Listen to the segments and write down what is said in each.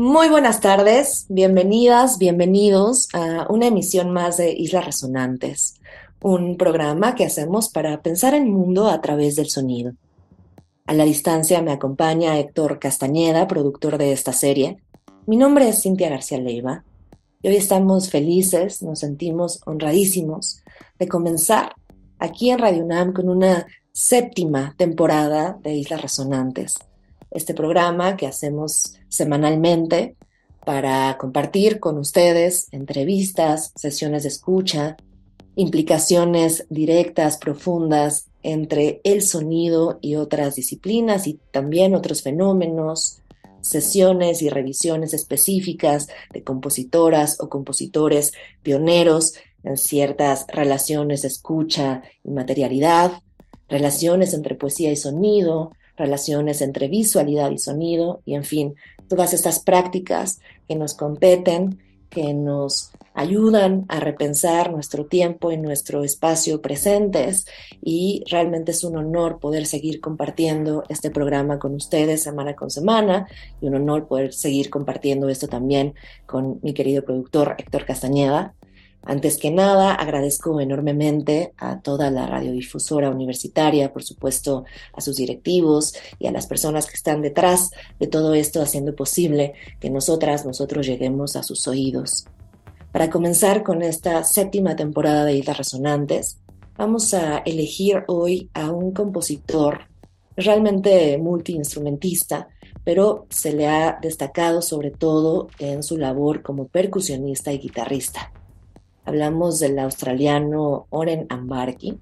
Muy buenas tardes, bienvenidas, bienvenidos a una emisión más de Islas Resonantes, un programa que hacemos para pensar el mundo a través del sonido. A la distancia me acompaña Héctor Castañeda, productor de esta serie. Mi nombre es Cintia García Leiva y hoy estamos felices, nos sentimos honradísimos de comenzar aquí en Radio UNAM con una séptima temporada de Islas Resonantes este programa que hacemos semanalmente para compartir con ustedes entrevistas, sesiones de escucha, implicaciones directas, profundas entre el sonido y otras disciplinas y también otros fenómenos, sesiones y revisiones específicas de compositoras o compositores pioneros en ciertas relaciones de escucha y materialidad, relaciones entre poesía y sonido, relaciones entre visualidad y sonido, y en fin, todas estas prácticas que nos competen, que nos ayudan a repensar nuestro tiempo y nuestro espacio presentes y realmente es un honor poder seguir compartiendo este programa con ustedes semana con semana y un honor poder seguir compartiendo esto también con mi querido productor Héctor Castañeda. Antes que nada, agradezco enormemente a toda la radiodifusora universitaria, por supuesto a sus directivos y a las personas que están detrás de todo esto haciendo posible que nosotras, nosotros lleguemos a sus oídos. Para comenzar con esta séptima temporada de Islas Resonantes, vamos a elegir hoy a un compositor realmente multiinstrumentista, pero se le ha destacado sobre todo en su labor como percusionista y guitarrista. Hablamos del australiano Oren Ambarki,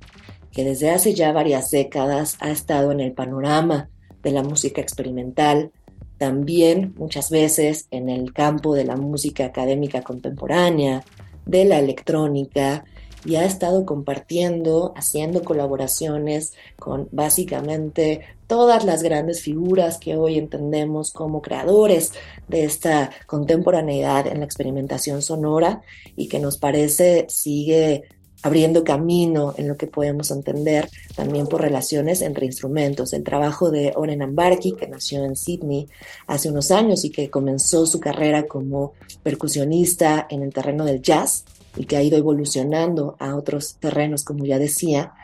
que desde hace ya varias décadas ha estado en el panorama de la música experimental, también muchas veces en el campo de la música académica contemporánea, de la electrónica y ha estado compartiendo, haciendo colaboraciones con básicamente todas las grandes figuras que hoy entendemos como creadores de esta contemporaneidad en la experimentación sonora y que nos parece sigue abriendo camino en lo que podemos entender también por relaciones entre instrumentos. El trabajo de Oren Ambarki, que nació en Sydney hace unos años y que comenzó su carrera como percusionista en el terreno del jazz, y que ha ido evolucionando a otros terrenos, como ya decía,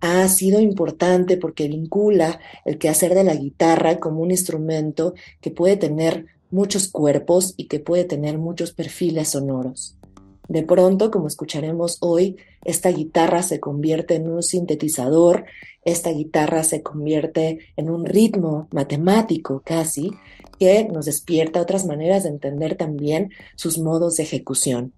ha sido importante porque vincula el quehacer de la guitarra como un instrumento que puede tener muchos cuerpos y que puede tener muchos perfiles sonoros. De pronto, como escucharemos hoy, esta guitarra se convierte en un sintetizador, esta guitarra se convierte en un ritmo matemático casi, que nos despierta otras maneras de entender también sus modos de ejecución.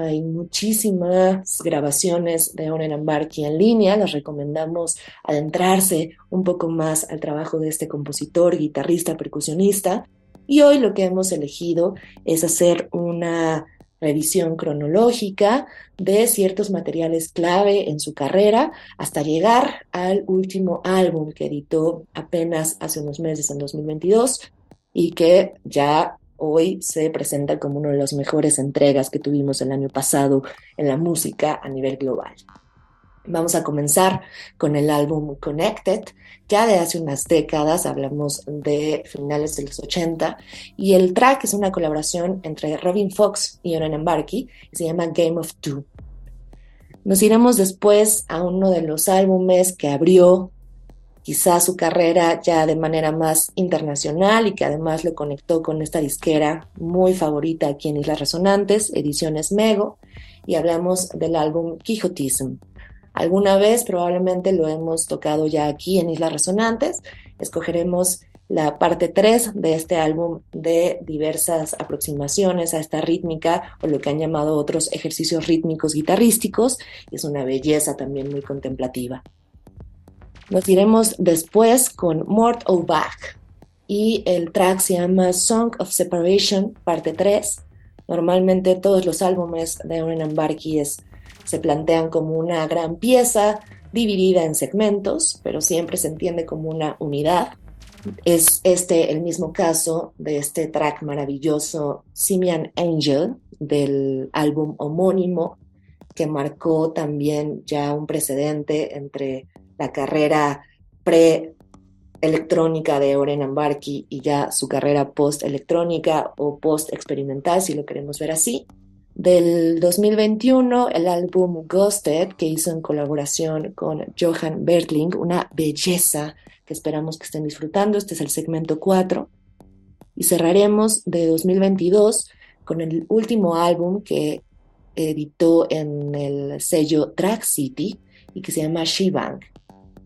Hay muchísimas grabaciones de Oren Ambarki en línea. Les recomendamos adentrarse un poco más al trabajo de este compositor, guitarrista, percusionista. Y hoy lo que hemos elegido es hacer una revisión cronológica de ciertos materiales clave en su carrera hasta llegar al último álbum que editó apenas hace unos meses en 2022 y que ya hoy se presenta como una de las mejores entregas que tuvimos el año pasado en la música a nivel global. Vamos a comenzar con el álbum Connected, ya de hace unas décadas, hablamos de finales de los 80, y el track es una colaboración entre Robin Fox y Oren Embarki, se llama Game of Two. Nos iremos después a uno de los álbumes que abrió quizás su carrera ya de manera más internacional y que además lo conectó con esta disquera muy favorita aquí en Islas Resonantes, Ediciones Mego, y hablamos del álbum Quixotism. Alguna vez probablemente lo hemos tocado ya aquí en Islas Resonantes, escogeremos la parte 3 de este álbum de diversas aproximaciones a esta rítmica o lo que han llamado otros ejercicios rítmicos guitarrísticos, es una belleza también muy contemplativa. Nos iremos después con Mort O'Bach y el track se llama Song of Separation, parte 3. Normalmente todos los álbumes de Oren Ambarki se plantean como una gran pieza dividida en segmentos, pero siempre se entiende como una unidad. Es este el mismo caso de este track maravilloso Simian Angel del álbum homónimo que marcó también ya un precedente entre la carrera pre-electrónica de Oren Ambarki y ya su carrera post-electrónica o post-experimental, si lo queremos ver así. Del 2021, el álbum Ghosted, que hizo en colaboración con Johan Bertling, una belleza que esperamos que estén disfrutando. Este es el segmento 4. Y cerraremos de 2022 con el último álbum que editó en el sello Track City y que se llama Shebang.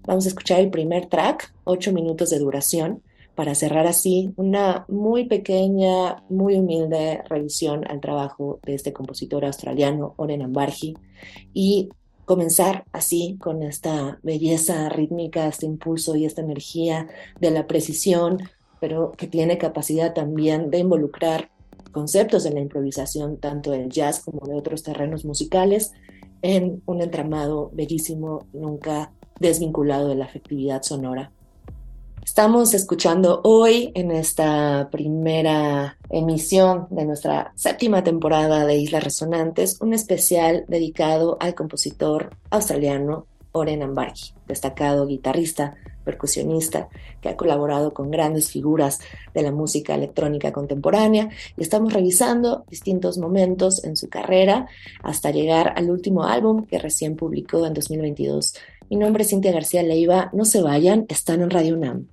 Vamos a escuchar el primer track, ocho minutos de duración, para cerrar así una muy pequeña, muy humilde revisión al trabajo de este compositor australiano, Oren Ambarji, y comenzar así con esta belleza rítmica, este impulso y esta energía de la precisión, pero que tiene capacidad también de involucrar conceptos de la improvisación, tanto del jazz como de otros terrenos musicales, en un entramado bellísimo, nunca desvinculado de la afectividad sonora. Estamos escuchando hoy en esta primera emisión de nuestra séptima temporada de Islas Resonantes un especial dedicado al compositor australiano Oren Ambargi, destacado guitarrista, percusionista, que ha colaborado con grandes figuras de la música electrónica contemporánea y estamos revisando distintos momentos en su carrera hasta llegar al último álbum que recién publicó en 2022. Mi nombre es Cintia García Leiva, no se vayan, están en Radio UNAM.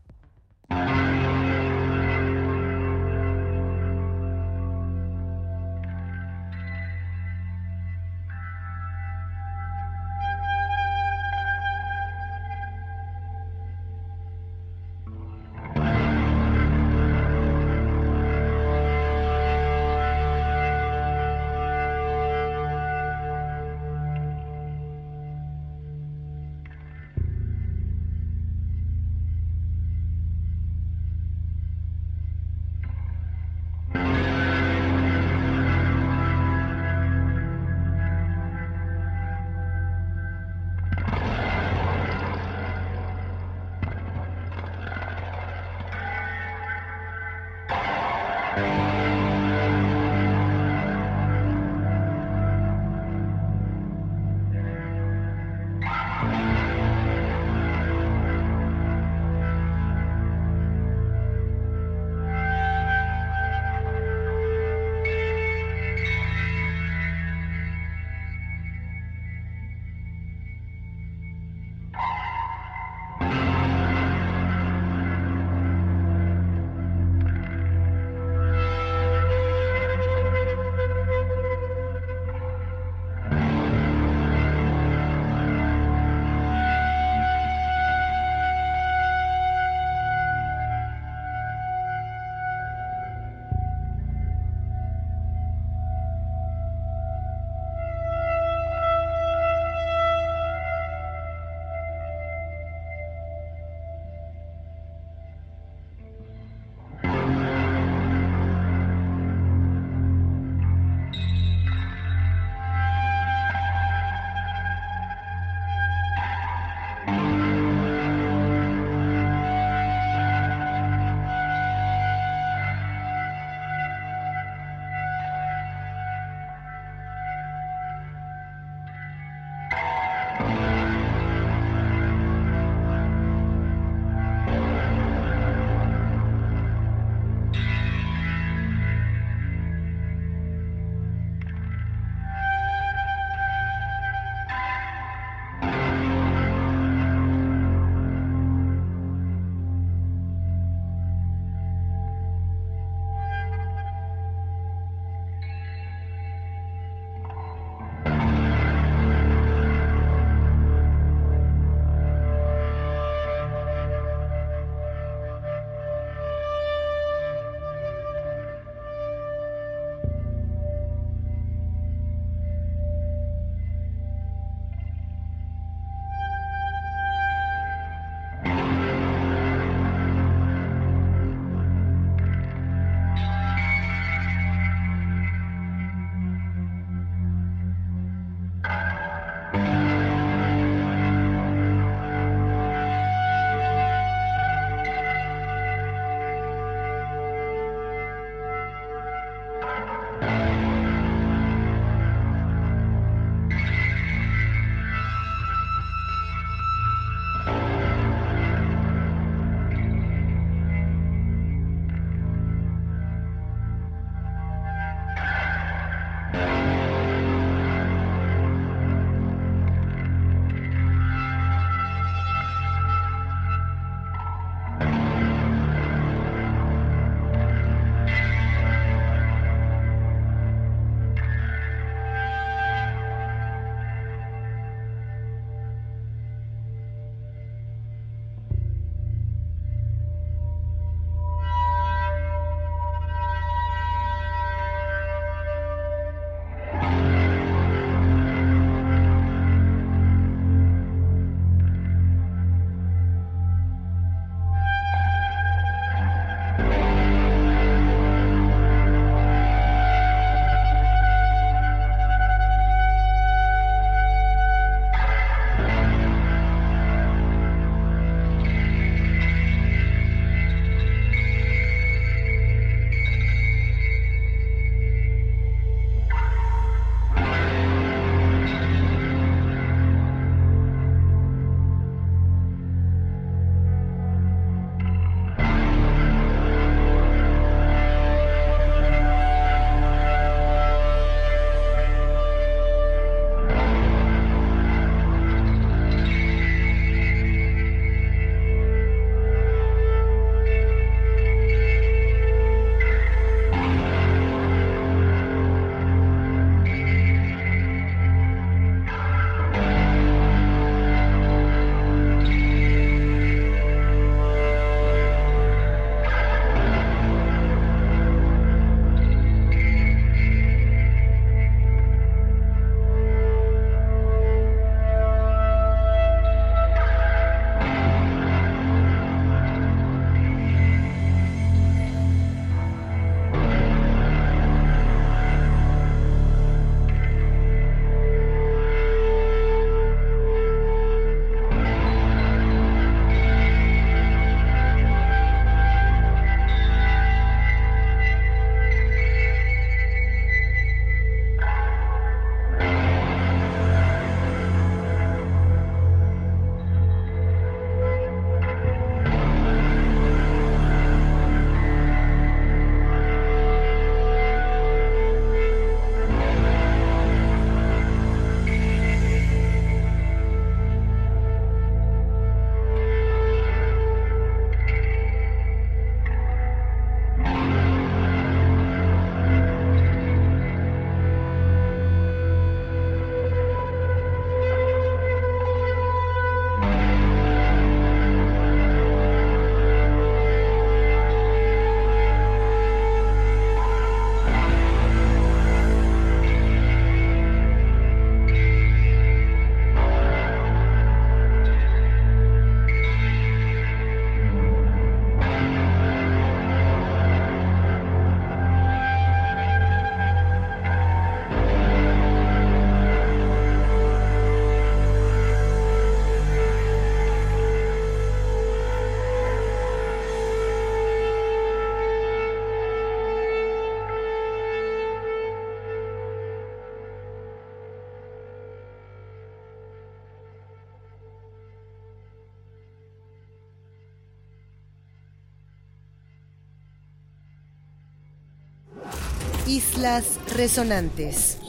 Islas Resonantes.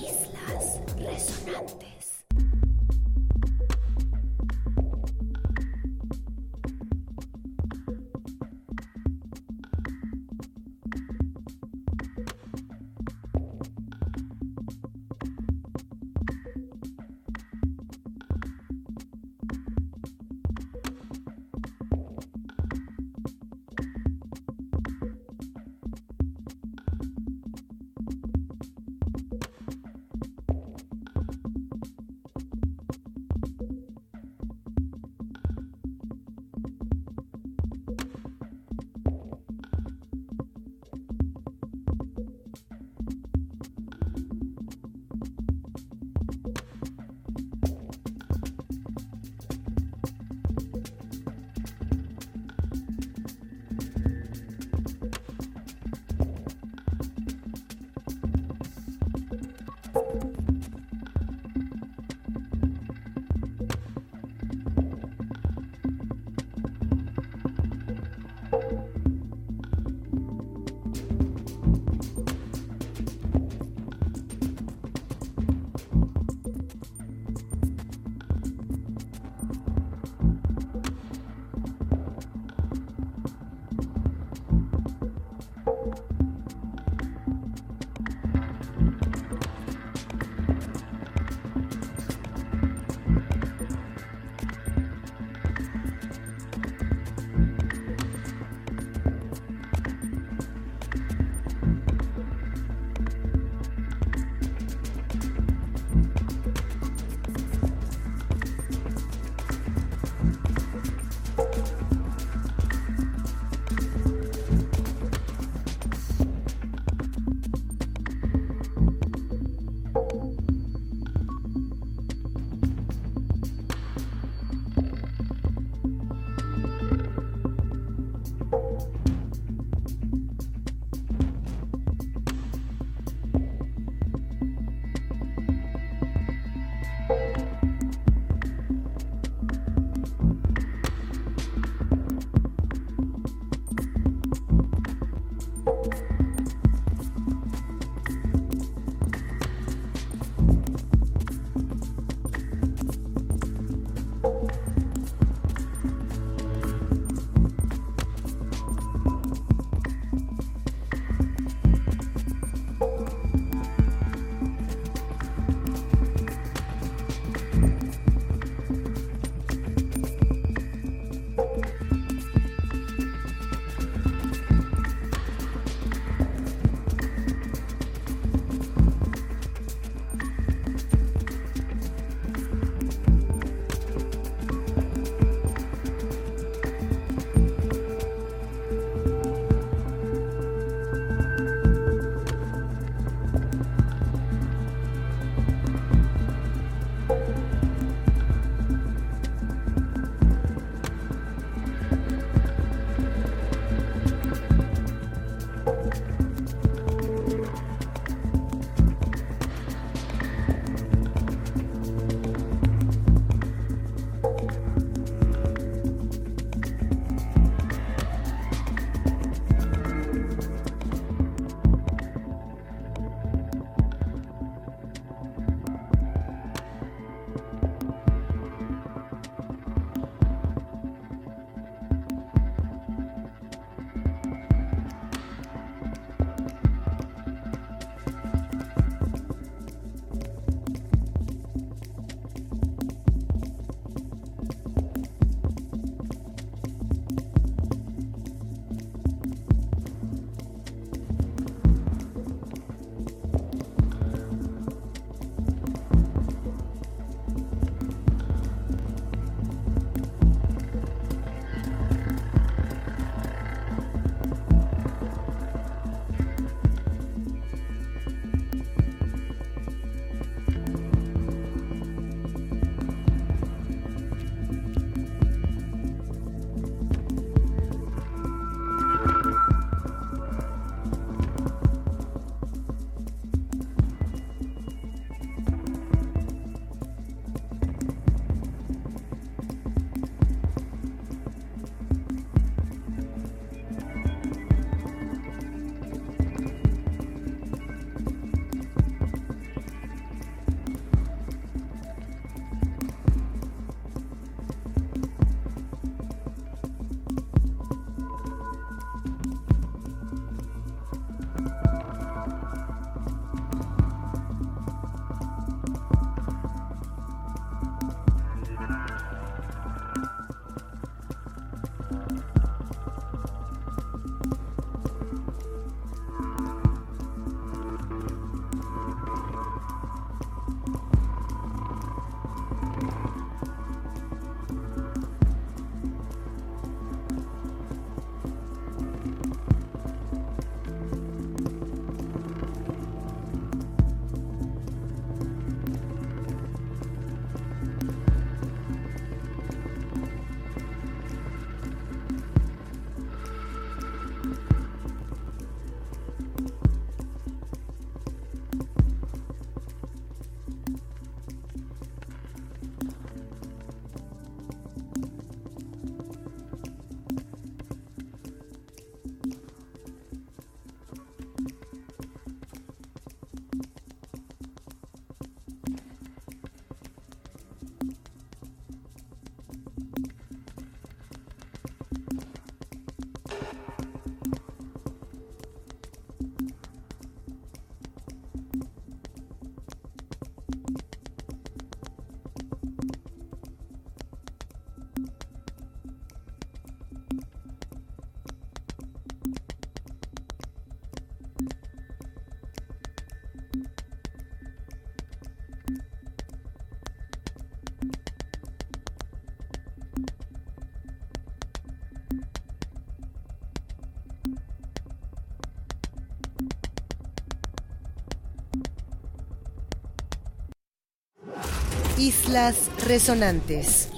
Islas Resonantes.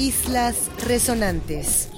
Islas Resonantes.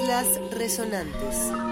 Islas Resonantes.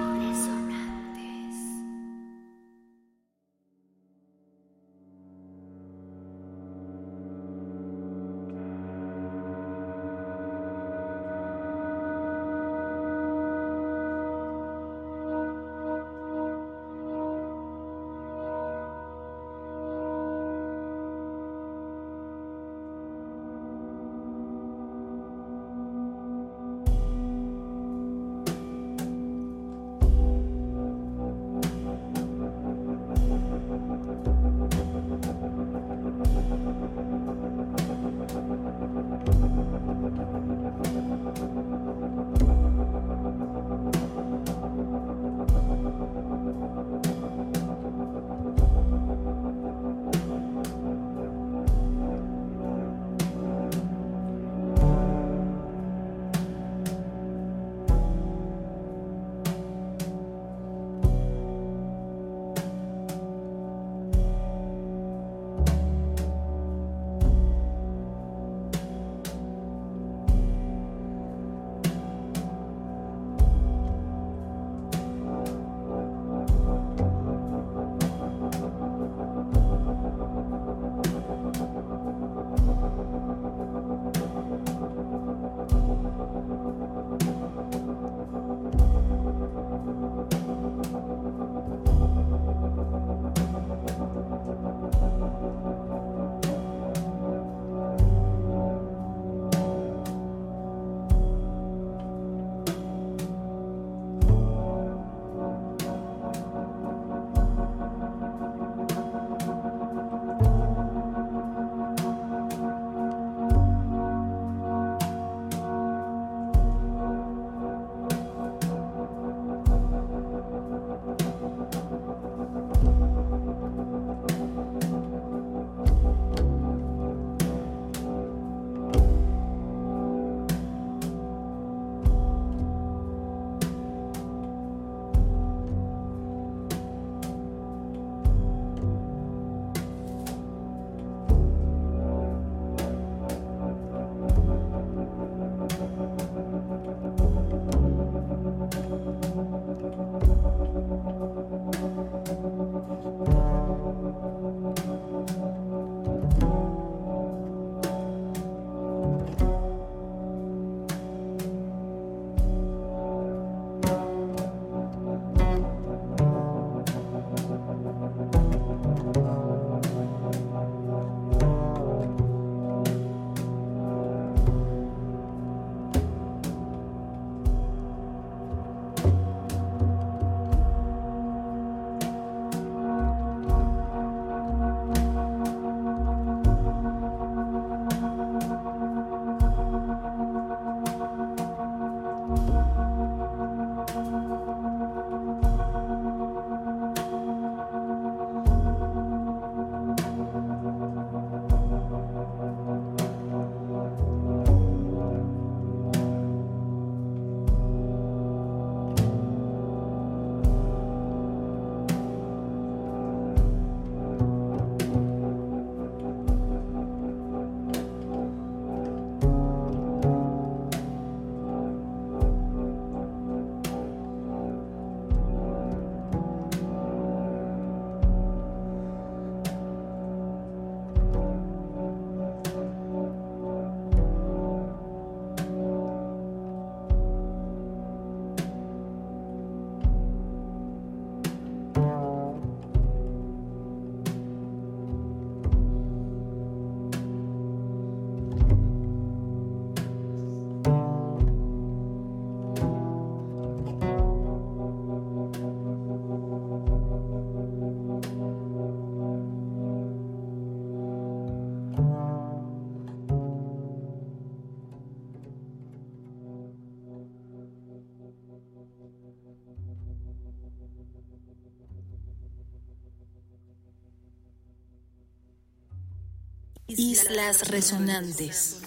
Islas Resonantes.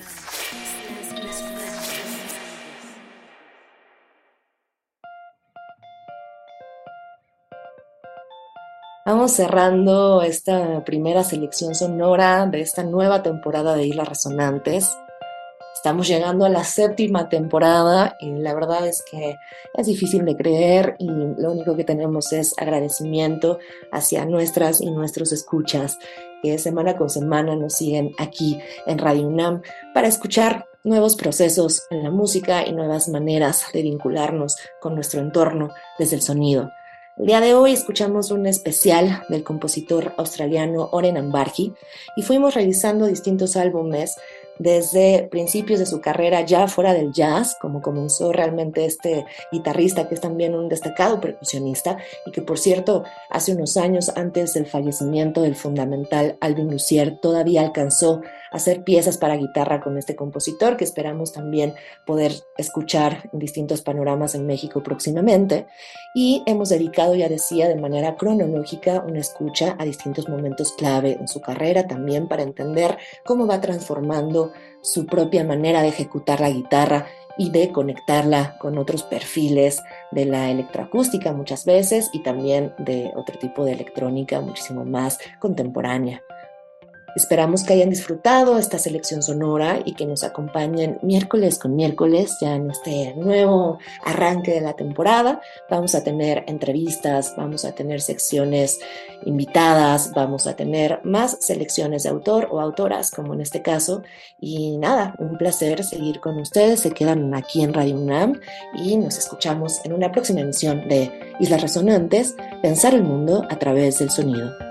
Vamos cerrando esta primera selección sonora de esta nueva temporada de Islas Resonantes. Estamos llegando a la séptima temporada y la verdad es que es difícil de creer y lo único que tenemos es agradecimiento hacia nuestras y nuestros escuchas que semana con semana nos siguen aquí en Radio UNAM para escuchar nuevos procesos en la música y nuevas maneras de vincularnos con nuestro entorno desde el sonido. El día de hoy escuchamos un especial del compositor australiano Oren Ambarji y fuimos revisando distintos álbumes desde principios de su carrera ya fuera del jazz, como comenzó realmente este guitarrista que es también un destacado percusionista y que por cierto hace unos años antes del fallecimiento del fundamental Alvin Lucier todavía alcanzó a hacer piezas para guitarra con este compositor que esperamos también poder escuchar en distintos panoramas en México próximamente. Y hemos dedicado ya decía de manera cronológica una escucha a distintos momentos clave en su carrera también para entender cómo va transformando su propia manera de ejecutar la guitarra y de conectarla con otros perfiles de la electroacústica muchas veces y también de otro tipo de electrónica muchísimo más contemporánea. Esperamos que hayan disfrutado esta selección sonora y que nos acompañen miércoles con miércoles ya en este nuevo arranque de la temporada. Vamos a tener entrevistas, vamos a tener secciones invitadas, vamos a tener más selecciones de autor o autoras como en este caso. Y nada, un placer seguir con ustedes. Se quedan aquí en Radio UNAM y nos escuchamos en una próxima emisión de Islas Resonantes, Pensar el Mundo a través del sonido.